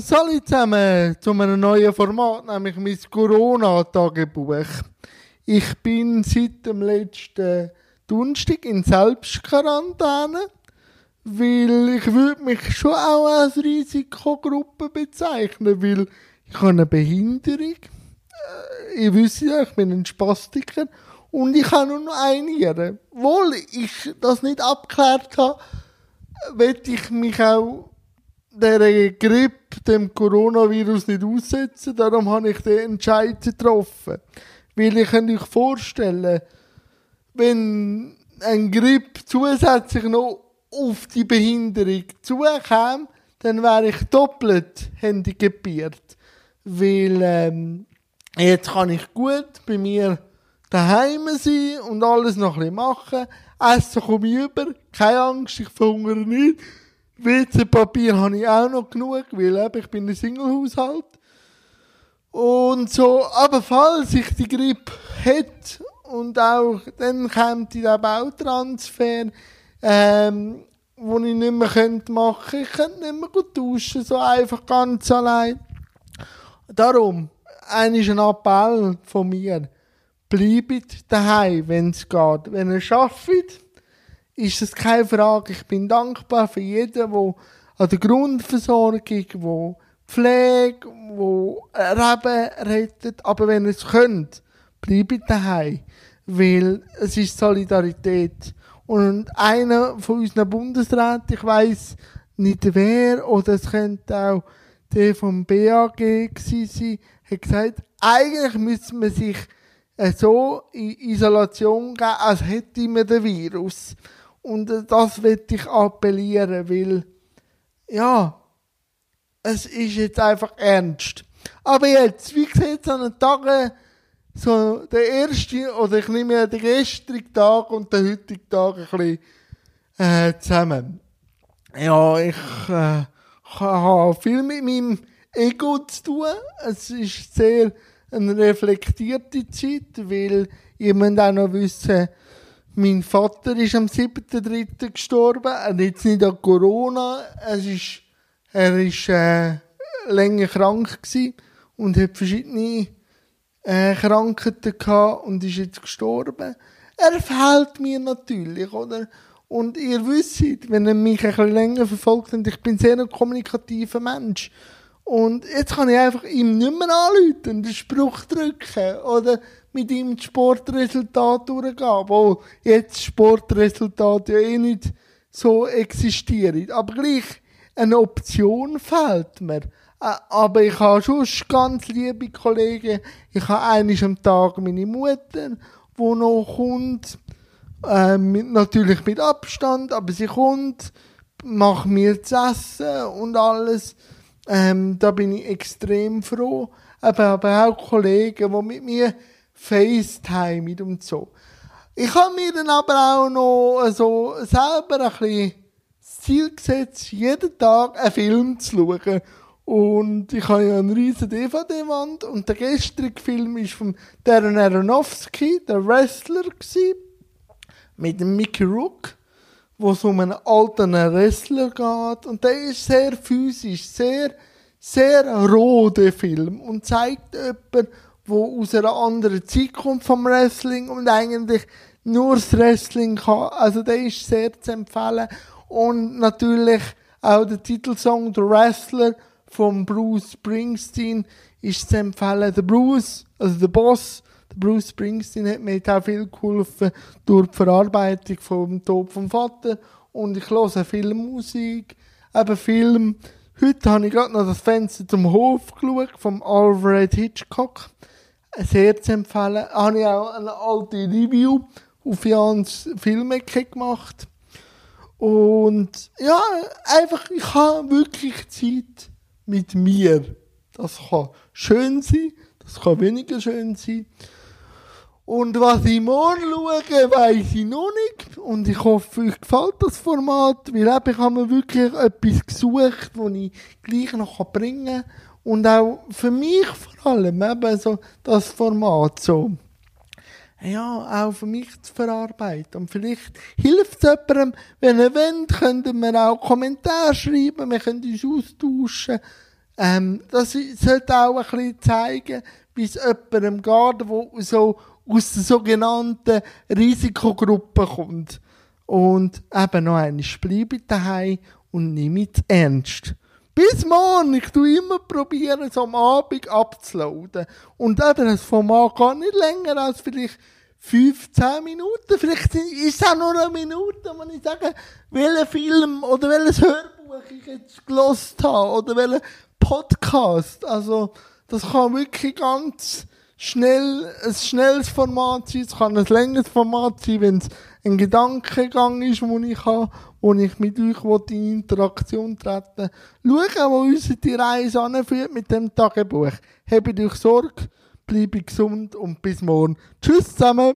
Salut zusammen zu einem neuen Format, nämlich mein Corona-Tagebuch. Ich bin seit dem letzten Donnerstag in Selbstquarantäne, weil ich würde mich schon auch als Risikogruppe bezeichnen, weil ich habe eine Behinderung. Äh, Ihr wisst ja, ich bin ein Spastiker und ich habe nur noch eine Niere. Obwohl ich das nicht abgeklärt habe, will ich mich auch der Grippe, dem Coronavirus nicht aussetzen. Darum habe ich den Entscheid getroffen. Weil ich kann euch vorstellen, wenn ein Grippe zusätzlich noch auf die Behinderung zukäme, dann wäre ich doppelt handicapiert. Weil ähm, jetzt kann ich gut bei mir daheim sein und alles noch ein bisschen machen. Essen komme ich über, keine Angst, ich verhungere nicht. WC-Papier habe ich auch noch genug, weil ich bin ein Single-Haushalt. Und so, aber falls ich die Grippe hätte und auch, dann kommt der Bautransfer, ähm, wo ich nicht mehr könnte machen. Ich könnte nicht mehr gut duschen, so einfach ganz allein. Darum, eigentlich ein Appell von mir. Bleibt daheim, wenn es geht. Wenn ihr arbeitet, ist das keine Frage. Ich bin dankbar für jeden, der an der Grundversorgung, wo Pflege, wo Reben rettet. Aber wenn ihr es könnt, bleibt daheim. Weil es ist Solidarität. Und einer von unseren Bundesräten, ich weiß nicht wer, oder es könnte auch der vom BAG sein, hat gesagt, eigentlich müsste man sich äh, so in Isolation geben, als hätte man den Virus. Und äh, das will ich appellieren, weil, ja, es ist jetzt einfach ernst. Aber jetzt, wie sieht es an den Tagen, so der erste, oder ich nehme ja den gestrigen Tag und den heutigen Tag ein bisschen äh, zusammen. Ja, ich äh, habe viel mit meinem Ego zu tun. Es ist sehr eine reflektierte Zeit, weil ihr müsst auch noch wissen, mein Vater ist am 7.3. gestorben. Er jetzt nicht an Corona. Es ist, er ist äh, länger krank und hat verschiedene äh, Krankheiten gehabt und ist jetzt gestorben. Er fehlt mir natürlich, oder? Und ihr wisst, wenn ihr mich ein bisschen länger verfolgt habt, ich bin sehr ein kommunikativer Mensch. Und jetzt kann ich einfach ihm nicht mehr anrufen und den Spruch drücken oder mit ihm das Sportresultat durchgehen, obwohl jetzt Sportresultat ja eh nicht so existiert. Aber gleich, eine Option fehlt mir. Aber ich habe schon ganz liebe Kollegen. Ich habe eines am Tag meine Mutter, die noch kommt. Äh, mit, natürlich mit Abstand, aber sie kommt, macht mir zu essen und alles. Ähm, da bin ich extrem froh. Aber, aber auch Kollegen, die mit mir FaceTime und so. Ich habe mir dann aber auch noch so selber ein bisschen das Ziel gesetzt, jeden Tag einen Film zu schauen. Und ich habe ja eine riesen DVD-Wand und der gestrige Film ist von Darren Aronofsky, der Wrestler, mit dem Mickey Rook, wo es um einen alten Wrestler geht. Und der ist sehr physisch, sehr, sehr roh, Film. Und zeigt jemanden, wo aus einer anderen Zeit kommt vom Wrestling und eigentlich nur das Wrestling kann. Also der ist sehr zu empfehlen. Und natürlich auch der Titelsong The Wrestler von Bruce Springsteen ist zu empfehlen. Der Bruce, also der Boss, der Bruce Springsteen hat mir auch viel geholfen durch die Verarbeitung vom Tod vom Vater. Und ich höre viel Musik, eben Film. Heute habe ich gerade noch das Fenster zum Hof geschaut, vom Alfred Hitchcock. Sehr zu empfehlen. Habe ich auch eine alte Review auf Jans Filmecke gemacht. Und ja, einfach, ich habe wirklich Zeit mit mir. Das kann schön sein, das kann weniger schön sein. Und was ich morgen schaue, weiss ich noch nicht. Und ich hoffe, euch gefällt das Format, weil eben, ich habe mir wirklich etwas gesucht, das ich gleich noch bringen kann. Und auch für mich vor allem eben so das Format so ja, auch für mich zu verarbeiten. Und vielleicht hilft es jemandem, wenn ihr wollt, könnt mir auch Kommentare schreiben, wir können uns austauschen. Ähm, das sollte auch ein bisschen zeigen, wie es jemandem geht, der so aus der sogenannten Risikogruppe kommt. Und eben noch einmal, bleibe daheim und nehme es ernst. Bis morgen, ich tue immer probieren, so am Abend abzuladen. Und eben, das Format gar nicht länger als vielleicht 15 Minuten. Vielleicht ist es auch nur eine Minute, wenn ich sage, welchen Film oder welches Hörbuch ich jetzt gelost habe oder welchen Podcast. Also, das kann wirklich ganz schnell, ein schnelles Format sein, es kann ein längeres Format sein, wenn es ein Gedankengang ist, den ich habe, wo ich mit euch in Interaktion treten will. Schauen, wo uns die Reise anführt mit dem Tagebuch. Habt euch Sorge, bleibe gesund und bis morgen. Tschüss zusammen!